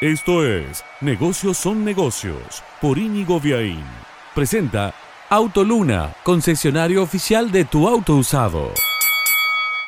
Esto es Negocios son negocios por Íñigo Viaín. Presenta Autoluna, concesionario oficial de tu auto usado.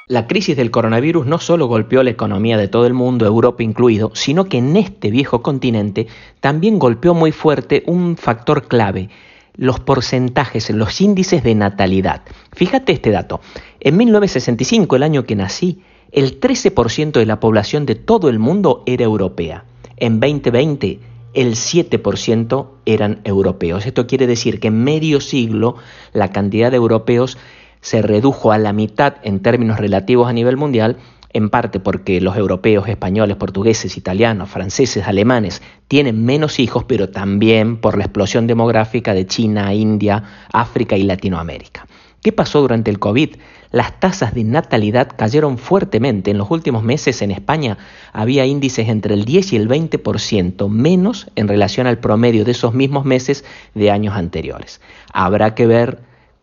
La crisis del coronavirus no solo golpeó la economía de todo el mundo, Europa incluido, sino que en este viejo continente también golpeó muy fuerte un factor clave, los porcentajes, los índices de natalidad. Fíjate este dato. En 1965, el año que nací, el 13% de la población de todo el mundo era europea. En 2020 el 7% eran europeos. Esto quiere decir que en medio siglo la cantidad de europeos se redujo a la mitad en términos relativos a nivel mundial, en parte porque los europeos, españoles, portugueses, italianos, franceses, alemanes tienen menos hijos, pero también por la explosión demográfica de China, India, África y Latinoamérica. ¿Qué pasó durante el COVID? Las tasas de natalidad cayeron fuertemente. En los últimos meses en España había índices entre el 10 y el 20% menos en relación al promedio de esos mismos meses de años anteriores. Habrá que ver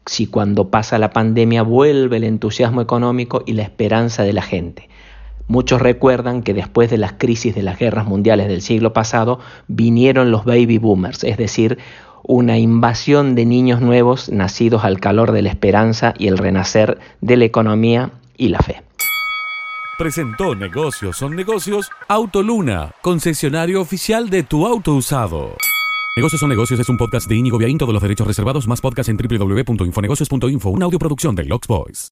si cuando pasa la pandemia vuelve el entusiasmo económico y la esperanza de la gente. Muchos recuerdan que después de las crisis de las guerras mundiales del siglo pasado vinieron los baby boomers, es decir, una invasión de niños nuevos nacidos al calor de la esperanza y el renacer de la economía y la fe. Presentó Negocios son negocios Autoluna, concesionario oficial de tu auto usado. Negocios son negocios es un podcast de Inigo Viaín, todos los derechos reservados, más podcast en www.infonegocios.info, una audioproducción de Lux Boys.